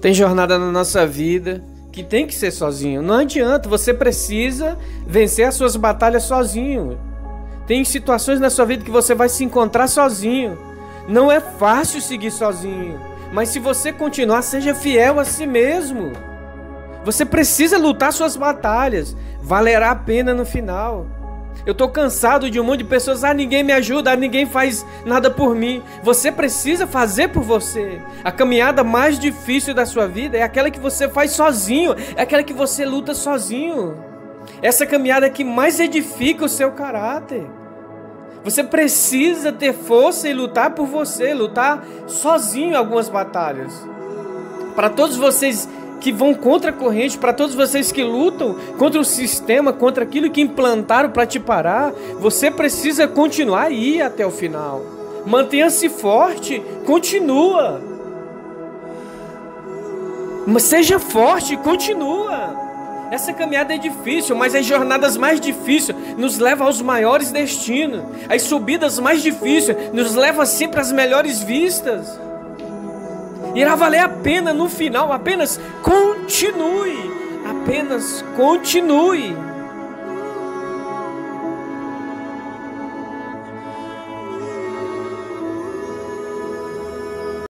Tem jornada na nossa vida que tem que ser sozinho. Não adianta, você precisa vencer as suas batalhas sozinho. Tem situações na sua vida que você vai se encontrar sozinho. Não é fácil seguir sozinho, mas se você continuar, seja fiel a si mesmo. Você precisa lutar suas batalhas, valerá a pena no final. Eu tô cansado de um monte de pessoas, ah, ninguém me ajuda, ah, ninguém faz nada por mim. Você precisa fazer por você. A caminhada mais difícil da sua vida é aquela que você faz sozinho, é aquela que você luta sozinho. Essa caminhada que mais edifica o seu caráter. Você precisa ter força e lutar por você, lutar sozinho algumas batalhas. Para todos vocês que vão contra a corrente, para todos vocês que lutam contra o sistema, contra aquilo que implantaram para te parar, você precisa continuar e ir até o final. Mantenha-se forte, continua. Mas seja forte, continua. Essa caminhada é difícil, mas as jornadas mais difíceis nos levam aos maiores destinos. As subidas mais difíceis nos levam sempre às melhores vistas. Irá valer a pena no final, apenas continue. Apenas continue.